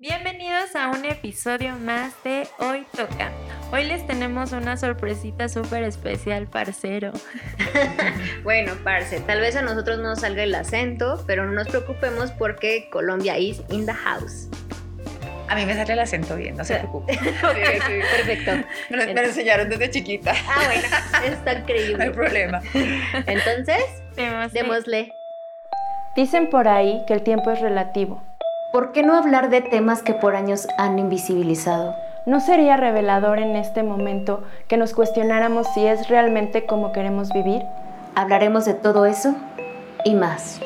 Bienvenidos a un episodio más de Hoy Toca. Hoy les tenemos una sorpresita súper especial, parcero. bueno, parce, tal vez a nosotros no salga el acento, pero no nos preocupemos porque Colombia is in the house. A mí me sale el acento bien, no se preocupe. sí, sí, perfecto. Me, me, lo enseñaron desde chiquita. Ah, bueno, está increíble. No hay problema. Entonces, démosle. Dicen por ahí que el tiempo es relativo ¿Por qué no hablar de temas que por años han invisibilizado? ¿No sería revelador en este momento que nos cuestionáramos si es realmente como queremos vivir? Hablaremos de todo eso y más.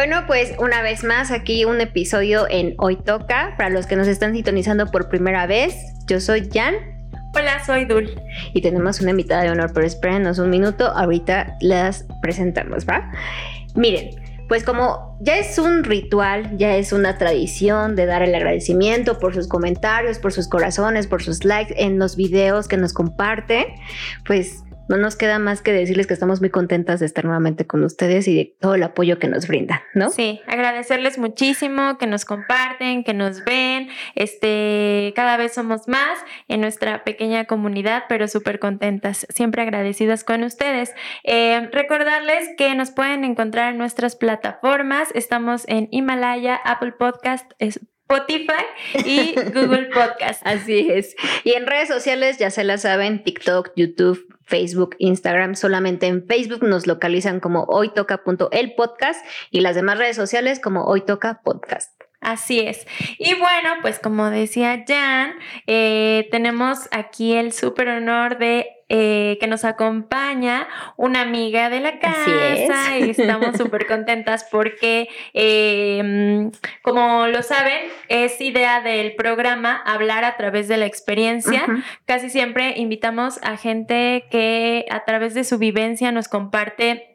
Bueno, pues una vez más aquí un episodio en Hoy Toca. Para los que nos están sintonizando por primera vez, yo soy Jan. Hola, soy Dul. Y tenemos una invitada de honor, pero espérenos un minuto, ahorita las presentamos, ¿va? Miren, pues como ya es un ritual, ya es una tradición de dar el agradecimiento por sus comentarios, por sus corazones, por sus likes en los videos que nos comparten, pues no nos queda más que decirles que estamos muy contentas de estar nuevamente con ustedes y de todo el apoyo que nos brindan, ¿no? Sí, agradecerles muchísimo que nos comparten, que nos ven, este, cada vez somos más en nuestra pequeña comunidad, pero súper contentas, siempre agradecidas con ustedes. Eh, recordarles que nos pueden encontrar en nuestras plataformas, estamos en Himalaya, Apple Podcast, Spotify y Google Podcast. Así es. Y en redes sociales ya se la saben, TikTok, YouTube, Facebook, Instagram. Solamente en Facebook nos localizan como hoytoca.el podcast y las demás redes sociales como hoy toca podcast. Así es. Y bueno, pues como decía Jan, eh, tenemos aquí el súper honor de eh, que nos acompaña una amiga de la casa y estamos súper contentas porque, em, como lo saben, es idea del programa hablar a través de la experiencia. Casi siempre invitamos a gente que a través de su vivencia nos comparte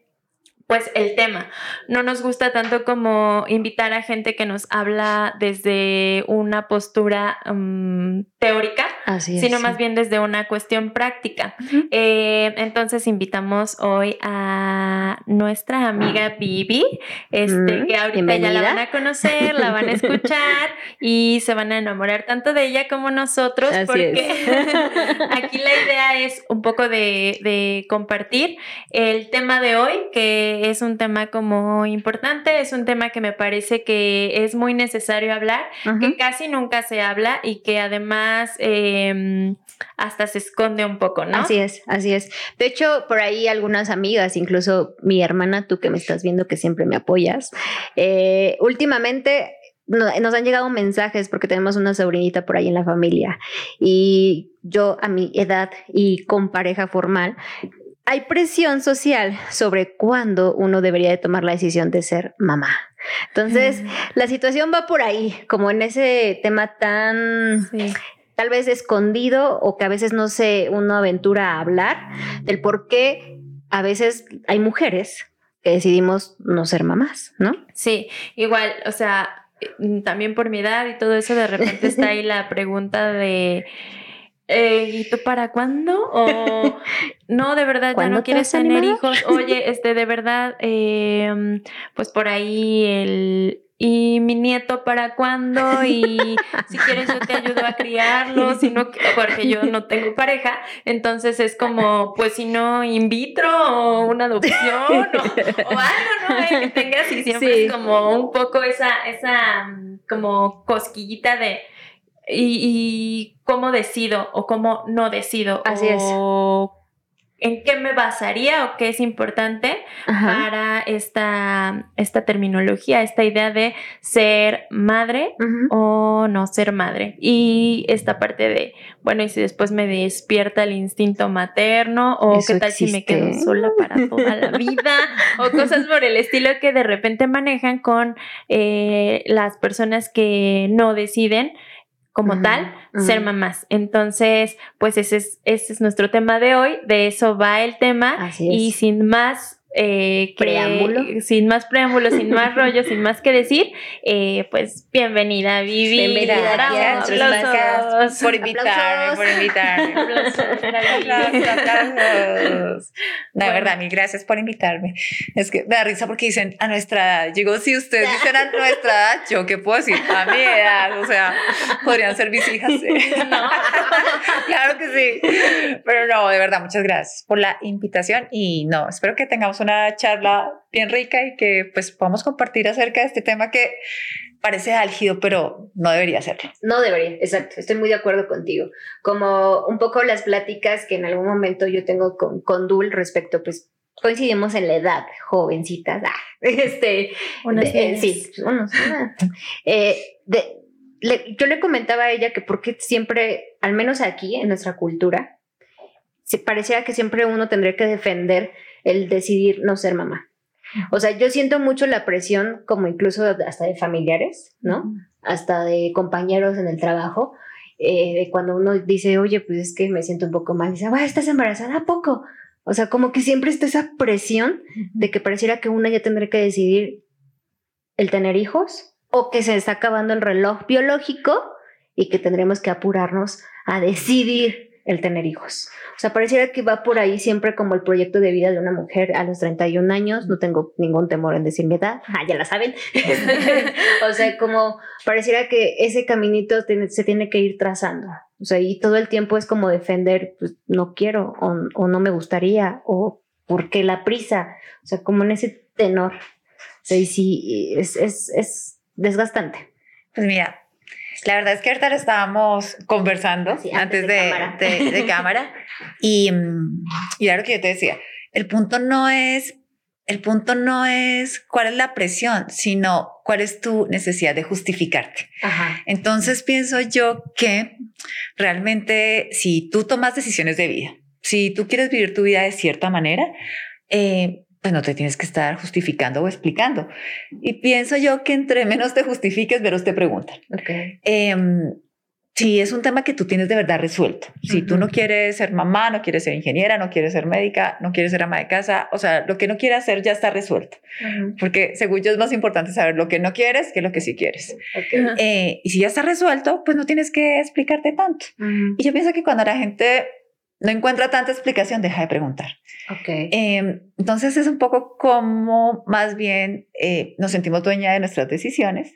pues el tema. No nos gusta tanto como invitar a gente que nos habla desde una postura mm, teórica, sino más bien desde una cuestión práctica. Eh, entonces invitamos hoy a nuestra amiga Bibi, este, que ahorita ya la van a conocer, la van a escuchar y se van a enamorar tanto de ella como nosotros, porque aquí la idea es un poco de, de compartir el tema de hoy, que es un tema como importante, es un tema que me parece que es muy necesario hablar, que casi nunca se habla y que además em, hasta se esconde un poco, ¿no? Así es, así es. De hecho, por ahí algunas amigas, incluso mi hermana, tú que me estás viendo, que siempre me apoyas, eh, últimamente nos han llegado mensajes porque tenemos una sobrinita por ahí en la familia y yo a mi edad y con pareja formal hay presión social sobre cuándo uno debería de tomar la decisión de ser mamá. Entonces, la situación va por ahí, como en ese tema tan tal vez escondido o que a veces no se uno aventura a hablar del por qué a veces hay mujeres que decidimos no ser mamás, ¿no? Sí, igual, o sea, también por mi edad y todo eso, de repente está ahí la pregunta de eh, ¿y tú para cuándo? O no, de verdad, ya no quieres tener hijos. Oye, este, de verdad, em, pues por ahí el, ¿y mi nieto para cuándo? Y si quieres yo te ayudo a criarlo, si no, porque yo no tengo pareja, entonces es como, pues si no, in vitro o una adopción o, algo, ¿no? que tengas y siempre es como un poco esa, esa como cosquillita de y, cómo decido o cómo no decido. Así o en qué me basaría o qué es importante para esta, esta terminología, esta idea de ser madre o no ser madre. Y esta parte de, bueno, y si después me despierta el instinto materno o qué tal si me quedo sola para toda la vida o cosas por el estilo que de repente manejan con eh, las personas que no deciden como tal, ser mamás. Entonces, pues ese es, ese es nuestro tema de hoy, de eso va el tema. Y sin más eh, preámbulo. Sin más preámbulo, sin más rollo, sin más que decir, eh, pues bienvenida, Vivi. Bienvenida, gracias por invitarme, por invitarme. aplausos, aplausos. De verdad, mil gracias por invitarme. Es que me da risa porque dicen a nuestra edad. Digo, si ustedes dicen a nuestra edad, yo qué puedo decir a mi edad, o sea, podrían ser mis hijas. claro que sí. Pero no, de verdad, muchas gracias por la invitación y no, espero que tengamos una charla bien rica y que pues podamos compartir acerca de este tema que parece álgido, pero no debería serlo. No debería, exacto, estoy muy de acuerdo contigo. Como un poco las pláticas que en algún momento yo tengo con, con Dul respecto, pues coincidimos en la edad, jovencitas, ah, este, sí, unos, eh, yo le comentaba a ella que porque siempre, al menos aquí en nuestra cultura, se parecía que siempre uno tendría que defender el decidir no ser mamá. O sea, yo siento mucho la presión, como incluso hasta de familiares, ¿no? Hasta de compañeros en el trabajo, eh, de cuando uno dice, oye, pues es que me siento un poco mal, dice, bueno, ¿estás embarazada? ¿A poco? O sea, como que siempre está esa presión de que pareciera que una ya tendrá que decidir el tener hijos o que se está acabando el reloj biológico y que tendremos que apurarnos a decidir el tener hijos. O sea, pareciera que va por ahí siempre como el proyecto de vida de una mujer a los 31 años. No tengo ningún temor en decir mi edad. Ah, ya la saben. o sea, como pareciera que ese caminito se tiene que ir trazando. O sea, y todo el tiempo es como defender, pues no quiero o, no me gustaría o porque la prisa. O sea, como en ese tenor. O sea, y sí, es, es, es desgastante. Pues mira, la verdad es que ahorita lo estábamos conversando antes, de, cámara. y, y era lo que yo te decía, el punto no es, el punto no es cuál es la presión, sino cuál es tu necesidad de justificarte. Entonces pienso yo que realmente si tú tomas decisiones de vida, si tú quieres vivir tu vida de cierta manera, eh, pues no te tienes que estar justificando o explicando. Y pienso yo que entre menos te justifiques, menos te preguntan. Okay. Em, si es un tema que tú tienes de verdad resuelto, si tú no quieres ser mamá, no quieres ser ingeniera, no quieres ser médica, no quieres ser ama de casa, o sea, lo que no quieres hacer ya está resuelto. Porque según yo es más importante saber lo que no quieres que lo que sí quieres. Eh, y si ya está resuelto, pues no tienes que explicarte tanto. Y yo pienso que cuando la gente no encuentra tanta explicación, deja de preguntar. Okay. Em, entonces es un poco como más bien eh, nos sentimos dueña de nuestras decisiones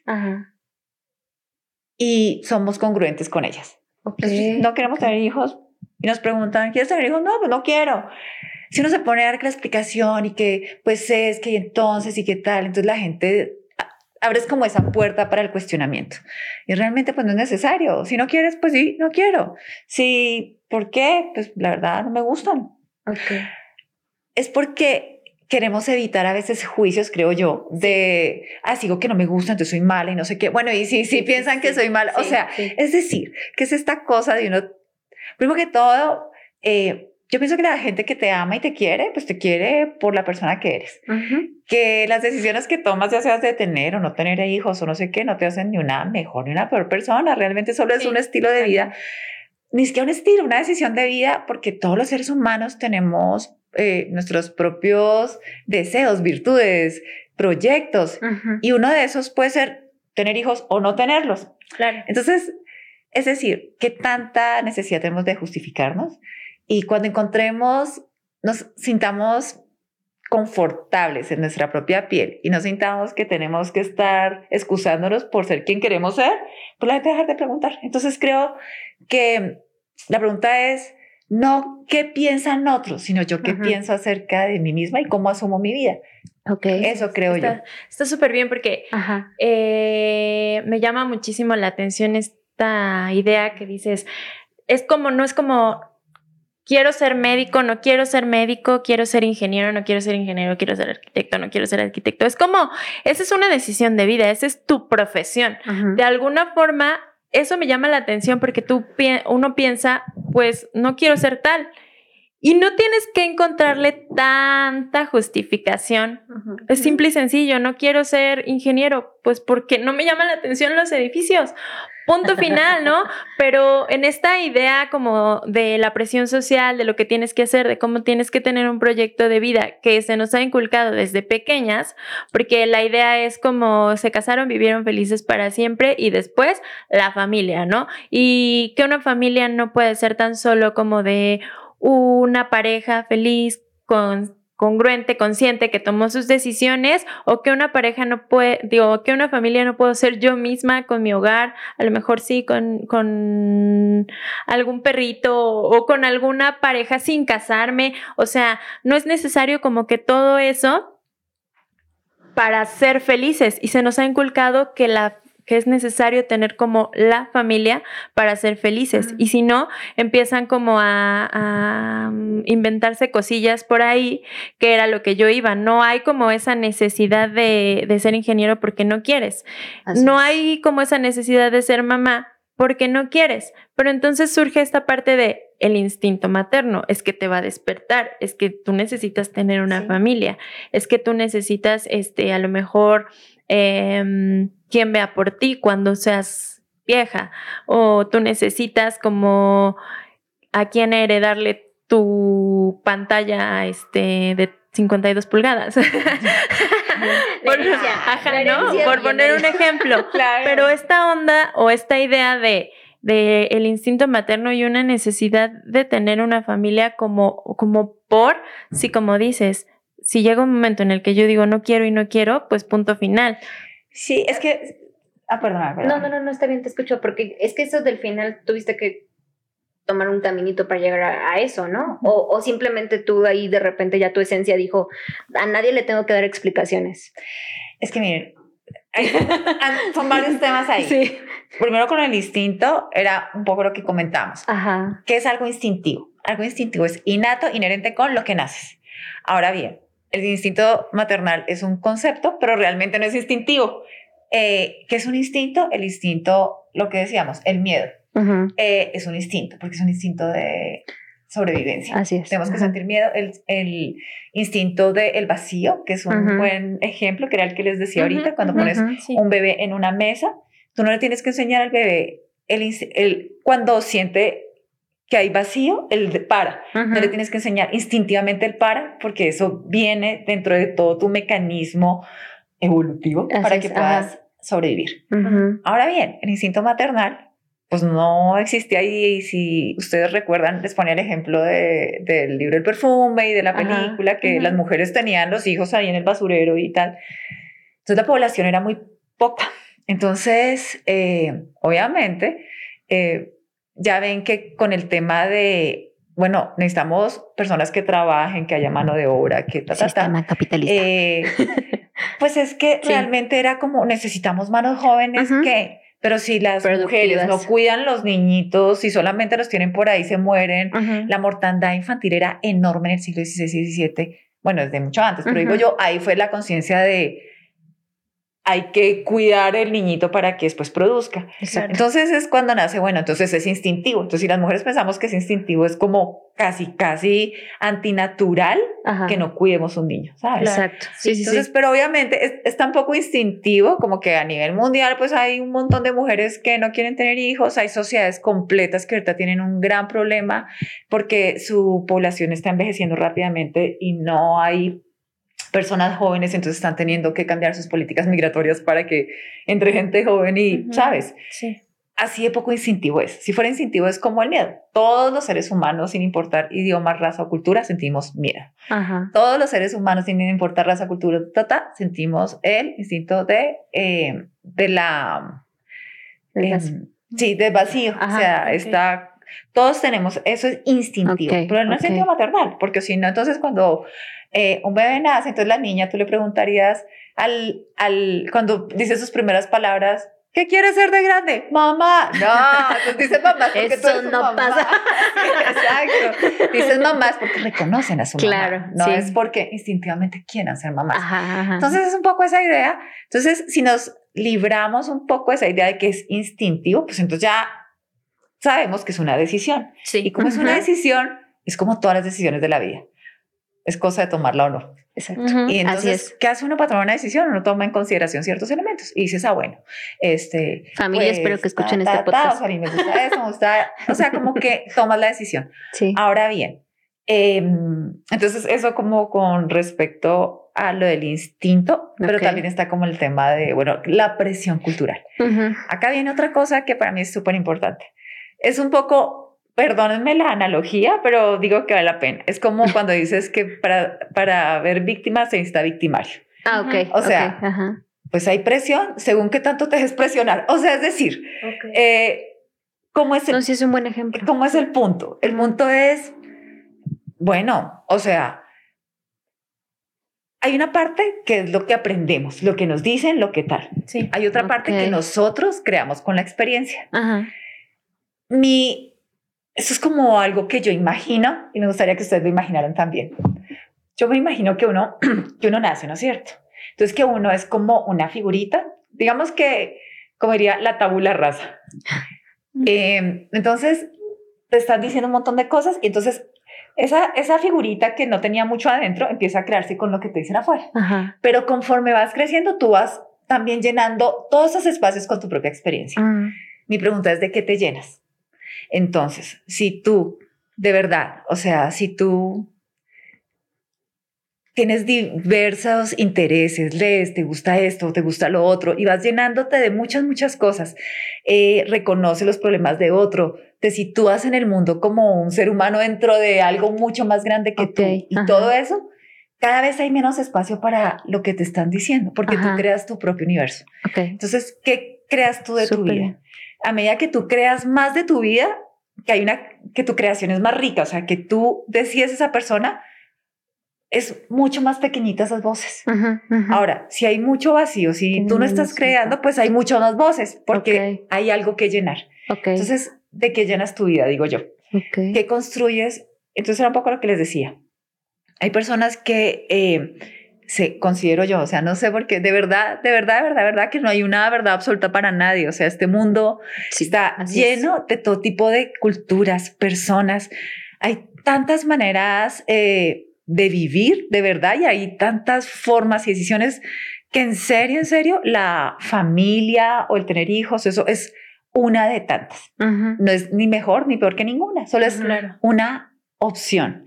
y somos congruentes con ellas. Okay. no queremos tener hijos y nos preguntan, ¿quieres tener hijos? No, pues no quiero. Si uno se pone a dar la explicación y que pues es que entonces y qué tal, entonces la gente abres como esa puerta para el cuestionamiento. Y realmente pues no es necesario. Si no quieres, pues sí, no quiero. Si, ¿por qué? Pues la verdad no me gustan. Okay. Es porque queremos evitar a veces juicios, creo yo, de, ah, sigo que no me gusta, entonces soy mala y no sé qué. Bueno, y si, si piensan que soy mala, o sea, es decir, que es esta cosa de uno, primero que todo, eh, yo pienso que la gente que te ama y te quiere, pues te quiere por la persona que eres. Que las decisiones que tomas, ya seas de tener o no tener hijos o no sé qué, no te hacen ni una mejor ni una peor persona. Realmente solo es un estilo de vida. Ni siquiera un estilo, una decisión de vida, porque todos los seres humanos tenemos eh, nuestros propios deseos, virtudes, proyectos. Y uno de esos puede ser tener hijos o no tenerlos. Claro. Entonces, es decir, ¿qué tanta necesidad tenemos de justificarnos? Y cuando encontremos, nos sintamos confortables en nuestra propia piel y no sintamos que tenemos que estar excusándonos por ser quien queremos ser, pues la gente dejar de preguntar. Entonces creo que la pregunta es no qué piensan otros, sino yo qué pienso acerca de mí misma y cómo asumo mi vida. Ok. Eso creo yo. Está súper bien porque eh, me llama muchísimo la atención esta idea que dices, es como, no es como quiero ser médico, no quiero ser médico, quiero ser ingeniero, no quiero ser ingeniero, quiero ser arquitecto, no quiero ser arquitecto. Es como, esa es una decisión de vida, esa es tu profesión. De alguna forma, eso me llama la atención porque tú, uno piensa, pues no quiero ser tal. Y no tienes que encontrarle tanta justificación. Es simple y sencillo, no quiero ser ingeniero, pues porque no me llaman la atención los edificios, punto final, ¿no? Pero en esta idea como de la presión social, de lo que tienes que hacer, de cómo tienes que tener un proyecto de vida que se nos ha inculcado desde pequeñas, porque la idea es como se casaron, vivieron felices para siempre y después la familia, ¿no? Y que una familia no puede ser tan solo como de una pareja feliz con congruente, consciente, que tomó sus decisiones, o que una pareja no puede, digo, que una familia no puedo ser yo misma con mi hogar, a lo mejor sí con, con algún perrito o con alguna pareja sin casarme, o sea, no es necesario como que todo eso para ser felices. Y se nos ha inculcado que la que es necesario tener como la familia para ser felices. Y si no, empiezan como a, mm, inventarse cosillas por ahí, que era lo que yo iba. No hay como esa necesidad de, ser ingeniero porque no quieres. no hay como esa necesidad de ser mamá porque no quieres. Pero entonces surge esta parte de el instinto materno, es que te va a despertar, es que tú necesitas tener una familia, es que tú necesitas, este, a lo mejor, eh, quien vea por ti cuando seas vieja o tú necesitas como a quien heredarle tu pantalla este de 52 pulgadas. por, por poner un ejemplo. Pero esta onda o esta idea de, de, el instinto materno y una necesidad de tener una familia como, como por, si como dices, si llega un momento en el que yo digo no quiero y no quiero, pues punto final. Sí, es que. Ah, perdona, No, no, no, no, está bien, te escucho, porque es que eso del final tuviste que tomar un caminito para llegar a, eso, ¿no? O, o, simplemente tú ahí de repente ya tu esencia dijo, a nadie le tengo que dar explicaciones. Es que miren, son varios temas ahí. Sí. Primero con el instinto era un poco lo que comentamos, Ajá. que es algo instintivo. Algo instintivo es innato, inherente con lo que naces. Ahora bien, el instinto maternal es un concepto, pero realmente no es instintivo. Eh, ¿Qué es un instinto? El instinto, lo que decíamos, el miedo. Eh, es un instinto, porque es un instinto de sobrevivencia. Así es. Tenemos que sentir miedo. El, el instinto del vacío, que es un buen ejemplo, que era el que les decía ahorita, cuando pones un bebé en una mesa, tú no le tienes que enseñar al bebé el, el, cuando siente que hay vacío, el para. No le tienes que enseñar instintivamente el para, porque eso viene dentro de todo tu mecanismo evolutivo para que puedas sobrevivir. Ahora bien, el instinto maternal, pues no existía y si ustedes recuerdan, les ponía el ejemplo de, del libro El perfume y de la película, que las mujeres tenían los hijos ahí en el basurero y tal. Entonces la población era muy poca. Entonces, eh, obviamente, eh, ya ven que con el tema de, bueno, necesitamos personas que trabajen, que haya mano de obra, que ta, Sistema capitalista. Eh, pues es que realmente era como necesitamos manos jóvenes que, pero si las mujeres no cuidan los niñitos, si solamente los tienen por ahí, se mueren. La mortandad infantil era enorme en el siglo XVI y XVII. Bueno, desde mucho antes, pero digo yo, ahí fue la conciencia de hay que cuidar el niñito para que después produzca. Entonces es cuando nace, bueno, entonces es instintivo. Entonces si las mujeres pensamos que es instintivo, es como casi, casi antinatural que no cuidemos un niño, ¿sabes? Exacto. Sí, entonces, pero obviamente es, es tan poco instintivo como que a nivel mundial pues hay un montón de mujeres que no quieren tener hijos, hay sociedades completas que ahorita tienen un gran problema porque su población está envejeciendo rápidamente y no hay personas jóvenes, entonces están teniendo que cambiar sus políticas migratorias para que entre gente joven y, ¿sabes? Sí. Así de poco instintivo es. Si fuera instintivo es como el miedo. Todos los seres humanos, sin importar idioma, raza o cultura, sentimos miedo. Todos los seres humanos, sin importar raza, cultura, tata, sentimos el instinto de, eh, de la... Em, sí, de vacío. o sea, está todos tenemos, eso es instintivo, pero no es sentido maternal, porque si no, entonces cuando eh, un bebé nace, entonces la niña, tú le preguntarías al, al, cuando dice sus primeras palabras, ¿Qué quiere ser de grande? Mamá. No, entonces dice mamá porque Eso no pasa. Exacto. Dices mamás porque reconocen a su claro, mamá. No es porque instintivamente quieran ser mamás. Entonces es un poco esa idea. Entonces, si nos libramos un poco de esa idea de que es instintivo, pues entonces ya sabemos que es una decisión. Sí. Y como es una decisión, es como todas las decisiones de la vida es cosa de tomarla o no. Exacto. Y entonces, ¿qué hace uno para tomar una decisión? Uno toma en consideración ciertos elementos y dices, ah, bueno, este. Familia, espero que pues, escuchen este podcast. o, sea, me gusta eso, me gusta. o sea, como que tomas la decisión. Sí. Ahora bien, em, entonces eso como con respecto a lo del instinto, pero también está como el tema de, bueno, la presión cultural. Acá viene otra cosa que para mí es súper importante. Es un poco perdónenme la analogía, pero digo que vale la pena. Es como cuando dices que para, para ver víctimas se necesita victimario. Ah, ok. O sea, pues hay presión según qué tanto te dejes presionar. O sea, es decir, eh, ¿cómo es el, no, es un buen ejemplo. ¿Cómo es el punto? El punto es, bueno, o sea, hay una parte que es lo que aprendemos, lo que nos dicen, lo que tal. Sí. Hay otra parte que nosotros creamos con la experiencia. Ajá. Mi eso es como algo que yo imagino y me gustaría que ustedes lo imaginaran también. Yo me imagino que uno, que uno nace, ¿no es cierto? Entonces que uno es como una figurita, digamos que, como diría, la tabula rasa. Em, entonces te están diciendo un montón de cosas y entonces esa, esa figurita que no tenía mucho adentro empieza a crearse con lo que te dicen afuera. Pero conforme vas creciendo, tú vas también llenando todos esos espacios con tu propia experiencia. Mm. Mi pregunta es, ¿de qué te llenas? Entonces, si tú, de verdad, o sea, si tú tienes diversos intereses, lees, te gusta esto, te gusta lo otro, y vas llenándote de muchas, muchas cosas, eh, reconoce los problemas de otro, te sitúas en el mundo como un ser humano dentro de algo mucho más grande que tú, y todo eso, cada vez hay menos espacio para lo que te están diciendo, porque tú creas tu propio universo. Entonces, ¿qué creas tú de tu vida? A medida que tú creas más de tu vida, que hay una, que tu creación es más rica, o sea, que tú decides esa persona, es mucho más pequeñita esas voces. Ahora, si hay mucho vacío, si tú no estás creando, pues hay muchas más voces, porque hay algo que llenar. Entonces, ¿de qué llenas tu vida? Digo yo. ¿Qué construyes? Entonces era un poco lo que les decía. Hay personas que eh, se considero yo, o sea, no sé por qué, de verdad, de verdad, de verdad, de verdad que no hay una verdad absoluta para nadie, o sea, este mundo está lleno de todo tipo de culturas, personas, hay tantas maneras eh, de vivir, de verdad, y hay tantas formas y decisiones que en serio, en serio, la familia o el tener hijos, eso es una de tantas. No es ni mejor ni peor que ninguna, solo es una opción,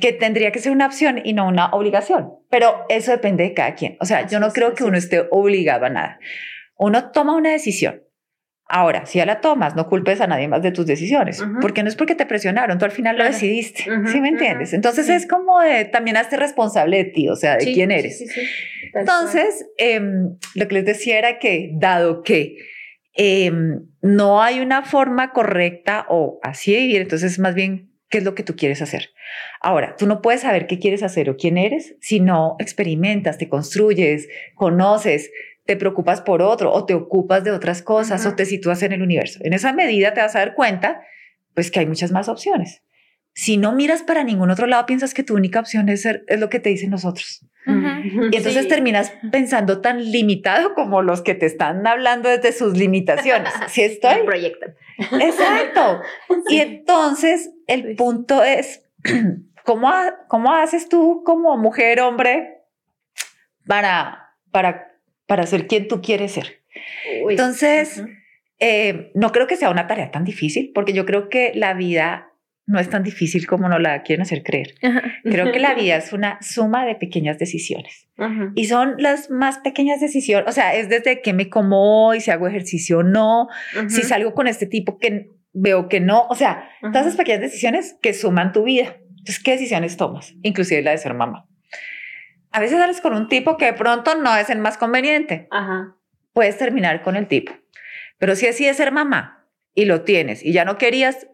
que tendría que ser una opción y no una obligación, pero eso depende de cada quien. O sea, yo no creo que uno esté obligado a nada. Uno toma una decisión. Ahora, si ya la tomas, no culpes a nadie más de tus decisiones, porque no es porque te presionaron, tú al final lo decidiste, ¿sí me entiendes? Entonces es como de, también hazte responsable de ti, o sea, de quién eres. Entonces, em, lo que les decía era que, dado que em, no hay una forma correcta o así de vivir, entonces más bien qué es lo que tú quieres hacer. Ahora, tú no puedes saber qué quieres hacer o quién eres si no experimentas, te construyes, conoces, te preocupas por otro o te ocupas de otras cosas o te sitúas en el universo. En esa medida te vas a dar cuenta, pues que hay muchas más opciones. Si no miras para ningún otro lado, piensas que tu única opción es, ser, es lo que te dicen los otros. Y entonces terminas pensando tan limitado como los que te están hablando desde sus limitaciones. Si estoy. Proyectan. Exacto. Y entonces el punto es, ¿cómo, ¿cómo haces tú como mujer, hombre, para, para, para ser quien tú quieres ser? Entonces, eh, no creo que sea una tarea tan difícil, porque yo creo que la vida no es tan difícil como nos la quieren hacer creer. Creo que la vida es una suma de pequeñas decisiones. Y son las más pequeñas decisiones, o sea, es desde qué me como hoy, si hago ejercicio o no, si salgo con este tipo que veo que no, o sea, todas esas pequeñas decisiones que suman tu vida. Entonces, ¿qué decisiones tomas? Inclusive la de ser mamá. A veces sales con un tipo que de pronto no es el más conveniente. Puedes terminar con el tipo. Pero si así es ser mamá y lo tienes y ya no querías,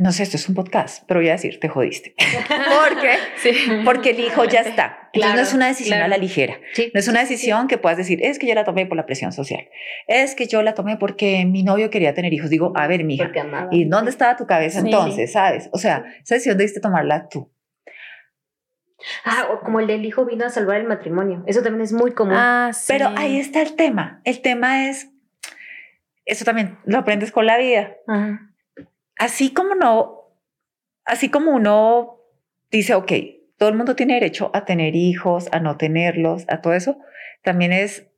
no sé, esto es un podcast, pero voy a decir, te jodiste. ¿Por qué? Sí. Porque el hijo ya está. Entonces no es una decisión a la ligera. no es una decisión que puedas decir, es que yo la tomé por la presión social. Es que yo la tomé porque mi novio quería tener hijos. Digo, a ver, mija, ¿y dónde estaba tu cabeza entonces? ¿Sabes? O sea, esa decisión debiste tomarla tú. Ah, o como el del hijo vino a salvar el matrimonio. Eso también es muy común. Ah, sí. Pero ahí está el tema. El tema es, eso también lo aprendes con la vida. Ajá así como no, así como uno dice, ok, todo el mundo tiene derecho a tener hijos, a no tenerlos, a todo eso, también es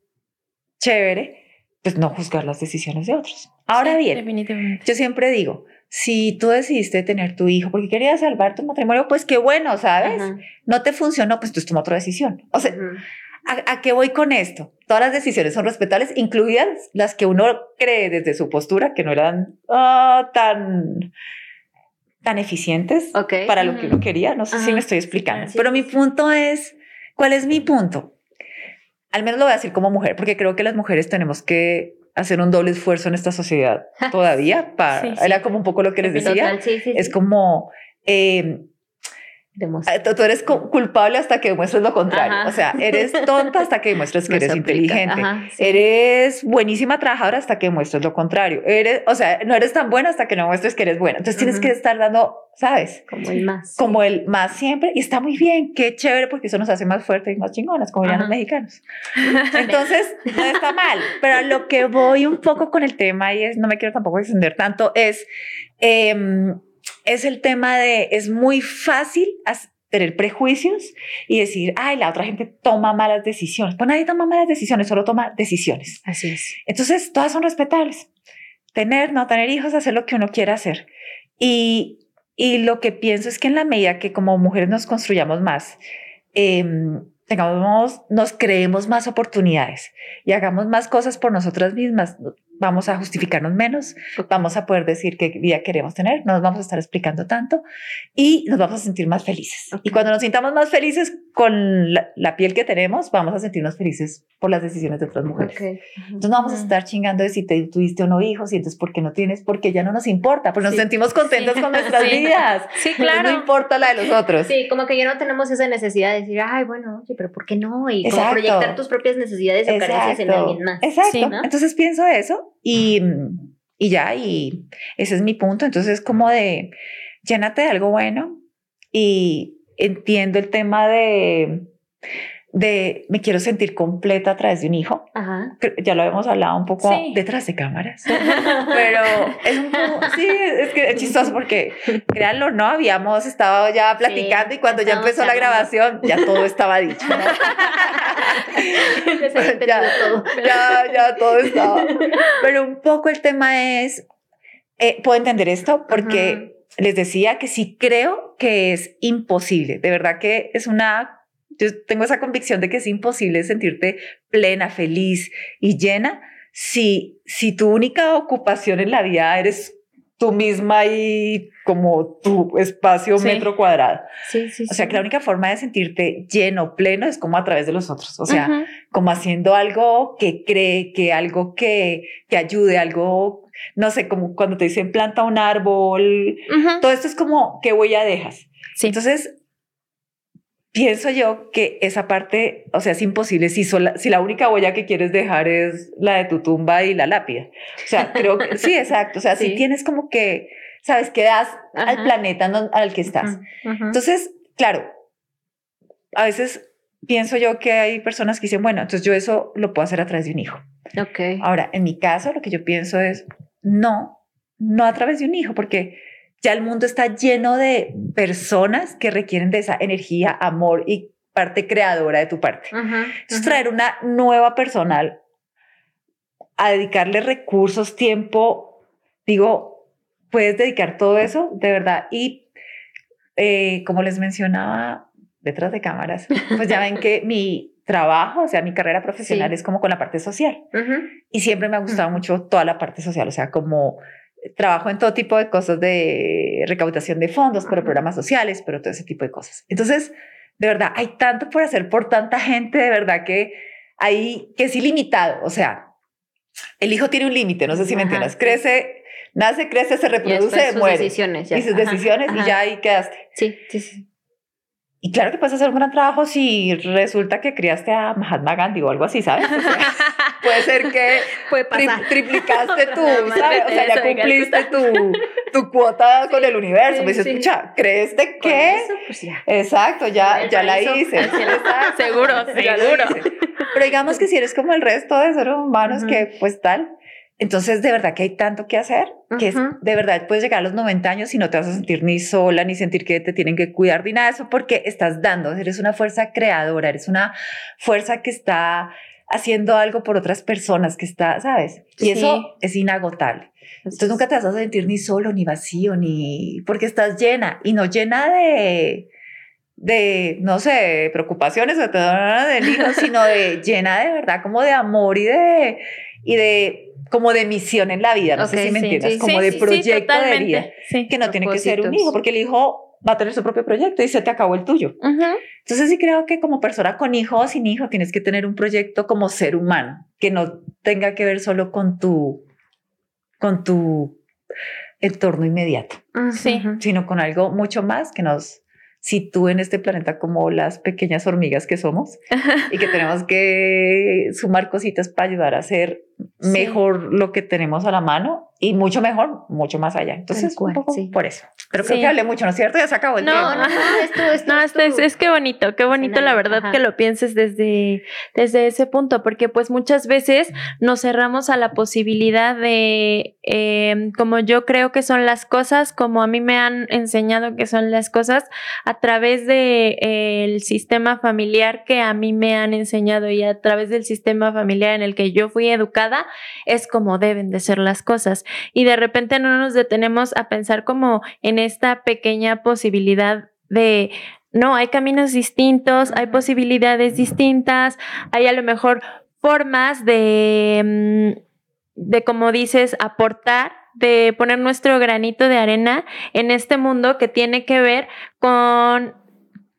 chévere pues no juzgar las decisiones de otros. Ahora bien, yo siempre digo, si tú decidiste tener tu hijo porque querías salvar tu matrimonio, pues qué bueno, ¿sabes? No te funcionó, pues tú toma otra decisión. O sea, ¿a, qué voy con esto? Todas las decisiones son respetables, incluidas las que uno cree desde su postura que no eran ah, tan tan eficientes para lo que uno quería. No sé si me estoy explicando, pero mi punto es, ¿cuál es mi punto? Al menos lo voy a decir como mujer, porque creo que las mujeres tenemos que hacer un doble esfuerzo en esta sociedad todavía. Para, Era como un poco lo que les decía. es como eh, Ah, tú eres culpable hasta que demuestres lo contrario. O sea, eres tonta hasta que demuestres que eres inteligente. Eres buenísima trabajadora hasta que demuestres lo contrario. Eres, o sea, no eres tan buena hasta que no muestres que eres buena. Entonces tienes que estar dando, ¿sabes? Como el más. Como el más siempre. Y está muy bien. Qué chévere porque eso nos hace más fuertes y más chingonas, como dirían los mexicanos. Entonces, no está mal. Pero a lo que voy un poco con el tema y es, no me quiero tampoco extender tanto, es... Eh, es el tema de, es muy fácil tener prejuicios y decir, ay, la otra gente toma malas decisiones. Pues nadie toma malas decisiones, solo toma decisiones. Así es. Entonces, todas son respetables. Tener, no tener hijos, hacer lo que uno quiera hacer. Y, y lo que pienso es que en la medida que como mujeres nos construyamos más, em, tengamos, nos creemos más oportunidades y hagamos más cosas por nosotras mismas, vamos a justificarnos menos, vamos a poder decir qué vida queremos tener, no nos vamos a estar explicando tanto y nos vamos a sentir más felices. Y cuando nos sintamos más felices con la, piel que tenemos, vamos a sentirnos felices por las decisiones de otras mujeres. Entonces no vamos a estar chingando de si te tuviste o no hijos y entonces por qué no tienes, porque ya no nos importa, pues nos sentimos contentos con nuestras vidas. Sí, claro. no importa la de los otros. Sí, como que ya no tenemos esa necesidad de decir, ay, bueno, oye, pero ¿por qué no? Y como proyectar tus propias necesidades o carencias en alguien más. Exacto. Entonces pienso eso y, y ya, y ese es mi punto. Entonces, como de llénate de algo bueno y entiendo el tema de de me quiero sentir completa a través de un hijo. Ya lo habíamos hablado un poco detrás de cámaras. Pero es un poco, sí, es que es chistoso porque, créanlo, ¿no? Habíamos estado ya platicando y cuando ya empezó la grabación, ya todo estaba dicho. ya, todo. ya, ya todo estaba. Pero un poco el tema es, eh, puedo entender esto porque les decía que sí creo que es imposible. De verdad que es una yo tengo esa convicción de que es imposible sentirte plena, feliz y llena si, si tu única ocupación en la vida eres tú misma y como tu espacio metro cuadrado. Sí, sí, o sea, que la única forma de sentirte lleno, pleno, es como a través de los otros. O sea, como haciendo algo que cree, que algo que, que ayude, algo, no sé, como cuando te dicen planta un árbol. Todo esto es como, ¿qué huella dejas? Sí. Entonces, pienso yo que esa parte, o sea, es imposible si, si la única huella que quieres dejar es la de tu tumba y la lápida. O sea, creo que sí, exacto. O sea, si tienes como que, sabes, que das al planeta al que estás. Entonces, claro, a veces pienso yo que hay personas que dicen, bueno, entonces yo eso lo puedo hacer a través de un hijo. Ok. Ahora, en mi caso, lo que yo pienso es, no, no a través de un hijo, porque ya el mundo está lleno de personas que requieren de esa energía, amor y parte creadora de tu parte. Entonces, traer una nueva personal a dedicarle recursos, tiempo, digo, puedes dedicar todo eso, de verdad. Y eh, como les mencionaba detrás de cámaras, pues ya ven que mi trabajo, o sea, mi carrera profesional es como con la parte social. Y siempre me ha gustado mucho toda la parte social, o sea, como trabajo en todo tipo de cosas de recaudación de fondos, pero programas sociales, pero todo ese tipo de cosas. Entonces, de verdad, hay tanto por hacer por tanta gente, de verdad que hay que es ilimitado. O sea, el hijo tiene un límite, no sé si me entiendes. Crece, nace, crece, se reproduce, muere. Decisiones, Y sus decisiones y ya ahí quedaste. Sí, sí, sí. Y claro que puedes hacer un gran trabajo si resulta que criaste a Mahatma Gandhi o algo así, ¿sabes? puede ser que triplicaste tu, ¿sabes? O sea, ya cumpliste tu, tu cuota con el universo. Me dices, escucha, ¿crees de qué? Pues Exacto, ya, ya la hice. seguro, seguro. Pero digamos que si eres como el resto de seres humanos que pues tal, Entonces, de verdad que hay tanto que hacer, que es, de verdad puedes llegar a los 90 años y no te vas a sentir ni sola, ni sentir que te tienen que cuidar, ni nada de eso, porque estás dando, eres una fuerza creadora, eres una fuerza que está haciendo algo por otras personas, que está, ¿sabes? Y eso es inagotable. Entonces nunca te vas a sentir ni solo, ni vacío, ni porque estás llena y no llena de, de, no sé, preocupaciones o del hijo, sino de llena de verdad como de amor y de, y de como de misión en la vida, no sé si me entiendes, como de proyecto de vida, que no tiene que ser un hijo, porque el hijo va a tener su propio proyecto y se te acabó el tuyo. Entonces sí creo que como persona con hijo o sin hijo tienes que tener un proyecto como ser humano, que no tenga que ver solo con tu, con tu entorno inmediato, sino con algo mucho más que nos sitúe en este planeta como las pequeñas hormigas que somos y que tenemos que sumar cositas para ayudar a hacer mejor lo que tenemos a la mano y mucho mejor, mucho más allá. Entonces, un poco por eso. Pero creo que hablé mucho, ¿no es cierto? Ya se acabó el no, tiempo. No, no, esto, esto, no, esto es, es, que bonito, qué bonito la verdad que lo pienses desde, desde ese punto, porque pues muchas veces nos cerramos a la posibilidad de, eh, como yo creo que son las cosas, como a mí me han enseñado que son las cosas, a través del de, eh, sistema familiar que a mí me han enseñado y a través del sistema familiar en el que yo fui educada, es como deben de ser las cosas. Y de repente no nos detenemos a pensar como en esta pequeña posibilidad de no, hay caminos distintos, hay posibilidades distintas, hay a lo mejor formas de, mm, de como dices, aportar, de poner nuestro granito de arena en este mundo que tiene que ver con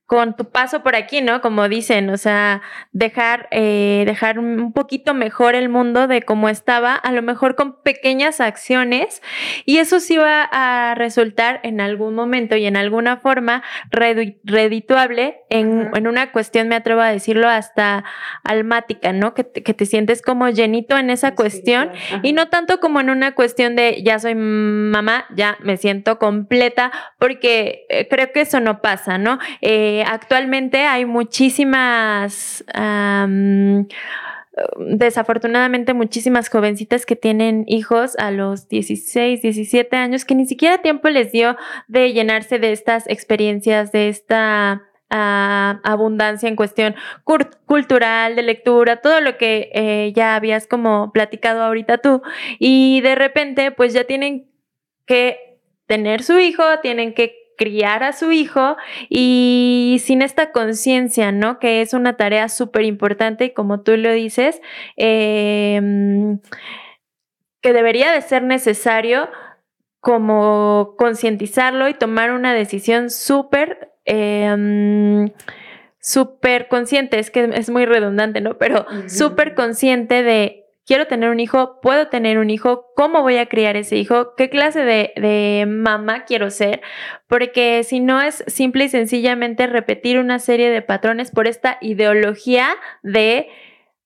con tu paso por aquí, ¿no? Como dicen, o sea, dejar, eh, dejar un poquito mejor el mundo de cómo estaba, a lo mejor con pequeñas acciones, y eso sí va a resultar en algún momento y en alguna forma redituable en, en una cuestión, me atrevo a decirlo, hasta almática, ¿no? Que te, que te sientes como llenito en esa cuestión y no tanto como en una cuestión de ya soy mamá, ya me siento completa, porque eh, creo que eso no pasa, ¿no? Eh, actualmente hay muchísimas, desafortunadamente muchísimas jovencitas que tienen hijos a los 16, 17 años que ni siquiera tiempo les dio de llenarse de estas experiencias, de esta ah, abundancia en cuestión cultural, de lectura, todo lo que eh, ya habías como platicado ahorita tú. Y de repente pues ya tienen que tener su hijo, tienen que criar a su hijo y sin esta conciencia, ¿no? Que es una tarea súper importante y como tú lo dices, em, que debería de ser necesario como concientizarlo y tomar una decisión súper... Em, súper consciente, es que es muy redundante, ¿no? Pero súper consciente de quiero tener un hijo, puedo tener un hijo, cómo voy a criar ese hijo, qué clase de, mamá quiero ser, porque si no es simple y sencillamente repetir una serie de patrones por esta ideología de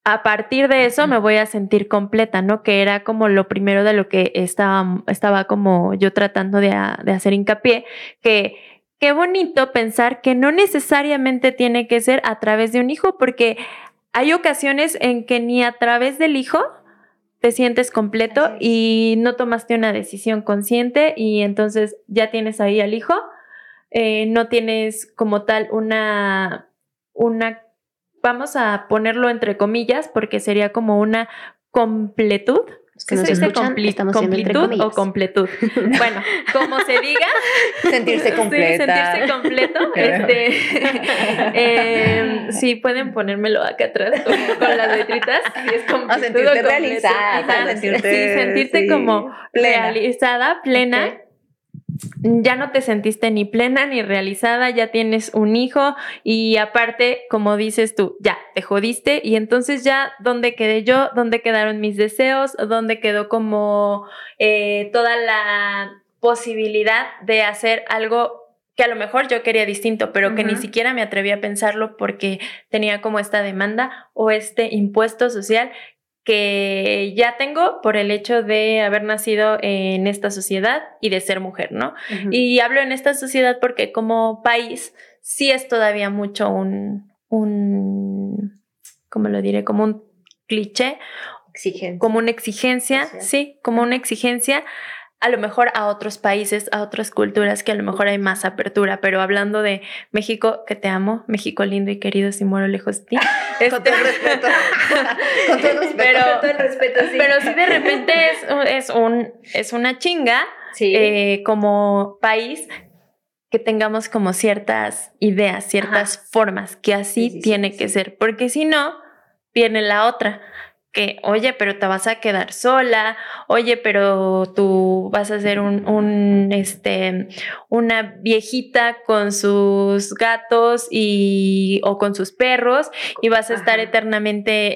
a partir de eso me voy a sentir completa, ¿no? Que era como lo primero de lo que estaba, estaba como yo tratando de, de hacer hincapié, que qué bonito pensar que no necesariamente tiene que ser a través de un hijo, porque hay ocasiones en que ni a través del hijo te sientes completo y no tomaste una decisión consciente y entonces ya tienes ahí al hijo, eh, no tienes como tal una, una, vamos a ponerlo entre comillas porque sería como una completud que se dice completud o completud. bueno, como se diga. Sentirse completa. sentirse completo. este, eh, sí, pueden ponérmelo acá atrás con, las letritas. Si es completud o sentirte realizada. Sentirte, sí, sentirte como realizada, plena ya no te sentiste ni plena ni realizada, ya tienes un hijo y aparte, como dices tú, ya te jodiste y entonces ya, ¿dónde quedé yo? ¿Dónde quedaron mis deseos? ¿Dónde quedó como eh, toda la posibilidad de hacer algo que a lo mejor yo quería distinto, pero que ni siquiera me atreví a pensarlo porque tenía como esta demanda o este impuesto social que ya tengo por el hecho de haber nacido en esta sociedad y de ser mujer, ¿no? Y hablo en esta sociedad porque como país sí es todavía mucho un, un ¿cómo lo diré? Como un cliché como una exigencia, sí, como una exigencia a lo mejor a otros países, a otras culturas que a lo mejor hay más apertura, pero hablando de México, que te amo, México lindo y querido, si muero lejos de ti. Con todo el respeto. Con todo el respeto. Pero, todo el respeto, sí. Pero sí de repente es, es, un, es una chinga eh, como país que tengamos como ciertas ideas, ciertas formas, que así tiene que ser, porque si no, viene la otra que, oye, pero te vas a quedar sola, oye, pero tú vas a ser un, este, una viejita con sus gatos y, o con sus perros y vas a estar eternamente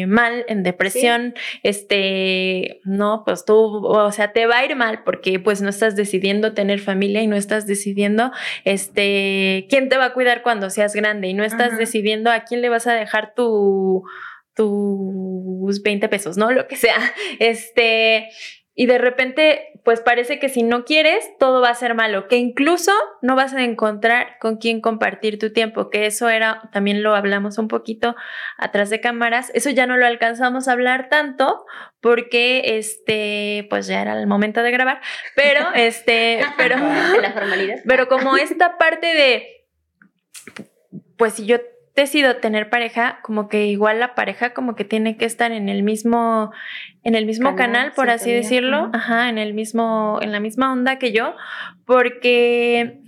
eh, mal, en depresión, este, no, pues tú, o sea, te va a ir mal porque pues no estás decidiendo tener familia y no estás decidiendo, este, quién te va a cuidar cuando seas grande y no estás decidiendo a quién le vas a dejar tu tus 20 pesos, ¿no? Lo que sea. Este, y de repente, pues parece que si no quieres, todo va a ser malo, que incluso no vas a encontrar con quién compartir tu tiempo, que eso era, también lo hablamos un poquito atrás de cámaras, eso ya no lo alcanzamos a hablar tanto porque, este, pues ya era el momento de grabar, pero, este, pero, la formalidad. pero como esta parte de, pues si yo decido tener pareja, como que igual la pareja como que tiene que estar en el mismo, en el mismo canal, por así decirlo, ajá, en el mismo, en la misma onda que yo, porque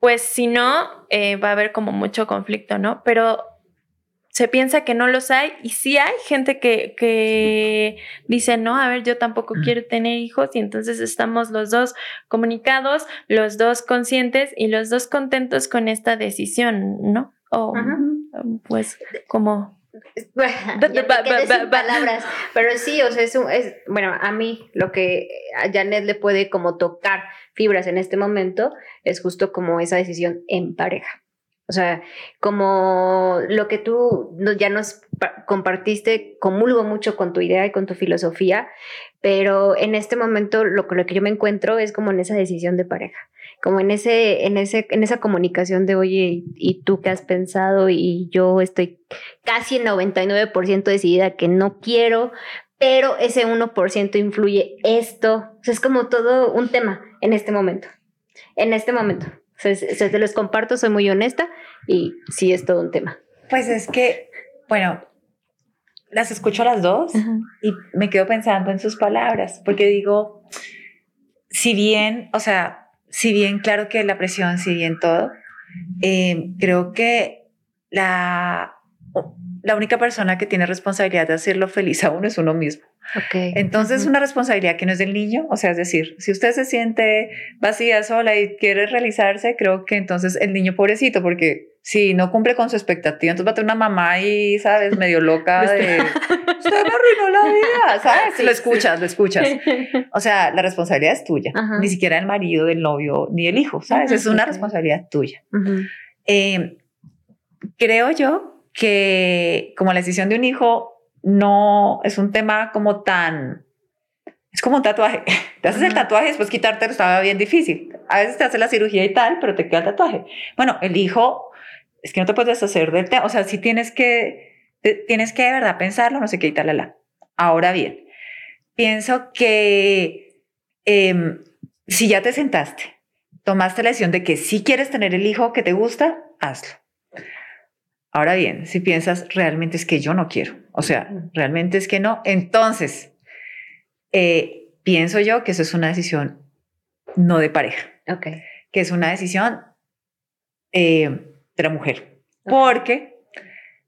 pues si no, eh, va a haber como mucho conflicto, ¿no? Pero se piensa que no los hay y sí hay gente que, que dice, no, a ver, yo tampoco quiero tener hijos y entonces estamos los dos comunicados, los dos conscientes y los dos contentos con esta decisión, ¿no? O pues como... palabras, pero sí, o sea, es, es, bueno, a mí lo que a Janet le puede como tocar fibras en este momento es justo como esa decisión en pareja. O sea, como lo que tú ya nos compartiste, comulgo mucho con tu idea y con tu filosofía, pero en este momento lo con lo que yo me encuentro es como en esa decisión de pareja, como en ese, en ese, en esa comunicación de oye, ¿y tú qué has pensado? Y yo estoy casi 99% decidida que no quiero, pero ese 1% influye esto. O sea, es como todo un tema en este momento. En este momento. Se, los comparto, soy muy honesta y sí es todo un tema. Pues es que, bueno, las escucho a las dos y me quedo pensando en sus palabras, porque digo, si bien, o sea, si bien claro que la presión, si bien todo, eh, creo que la, la única persona que tiene responsabilidad de hacerlo feliz a uno es uno mismo. Okay. Entonces, es una responsabilidad que no es del niño, o sea, es decir, si usted se siente vacía, sola y quiere realizarse, creo que entonces el niño pobrecito, porque si no cumple con su expectativa, entonces va a tener una mamá ahí, ¿sabes? Medio loca de, usted me arruinó la vida, ¿sabes? lo escuchas, lo escuchas. O sea, la responsabilidad es tuya, ni siquiera el marido, del novio, ni el hijo, ¿sabes? Es una responsabilidad tuya. Eh, creo yo que como la decisión de un hijo no es un tema como tan... Es como un tatuaje. Te haces el tatuaje y después quitártelo estaba bien difícil. A veces te hace la cirugía y tal, pero te queda el tatuaje. Bueno, el hijo, es que no te puedes deshacer del tema. O sea, si tienes que, tienes que de verdad pensarlo, no sé qué, y tal, la. Ahora bien, pienso que em, si ya te sentaste, tomaste la decisión de que si quieres tener el hijo que te gusta, hazlo. Ahora bien, si piensas, realmente es que yo no quiero, o sea, realmente es que no, entonces, eh, pienso yo que eso es una decisión no de pareja, okay. que es una decisión eh, de la mujer. Porque,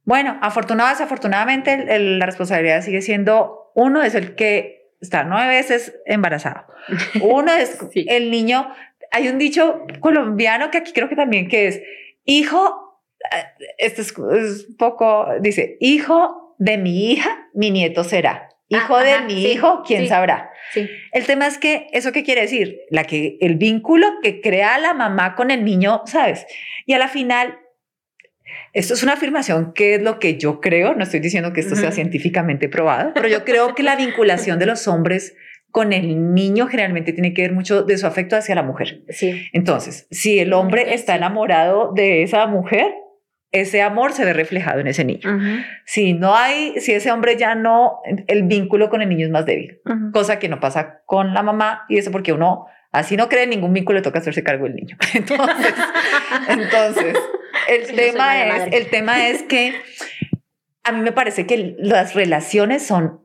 bueno, afortunadamente, desafortunadamente, la responsabilidad sigue siendo, uno es el que está nueve veces embarazado, uno es el niño, hay un dicho colombiano que aquí creo que también que es, hijo esto es, un poco, dice, hijo de mi hija, mi nieto será. Hijo ah, de mi hijo, quién sabrá. El tema es que, ¿eso qué quiere decir? La que, el vínculo que crea la mamá con el niño, ¿sabes? Y a la final, esto es una afirmación que es lo que yo creo, no estoy diciendo que esto sea científicamente probado, pero yo creo que la vinculación de los hombres con el niño generalmente tiene que ver mucho de su afecto hacia la mujer. Sí. Entonces, si el hombre está enamorado de esa mujer, ese amor se ve reflejado en ese niño. Si no hay, si ese hombre ya no, el vínculo con el niño es más débil, cosa que no pasa con la mamá y eso porque uno así no cree ningún vínculo, le toca hacerse cargo del niño. Entonces, entonces el, tema es, el tema es que a mí me parece que las relaciones son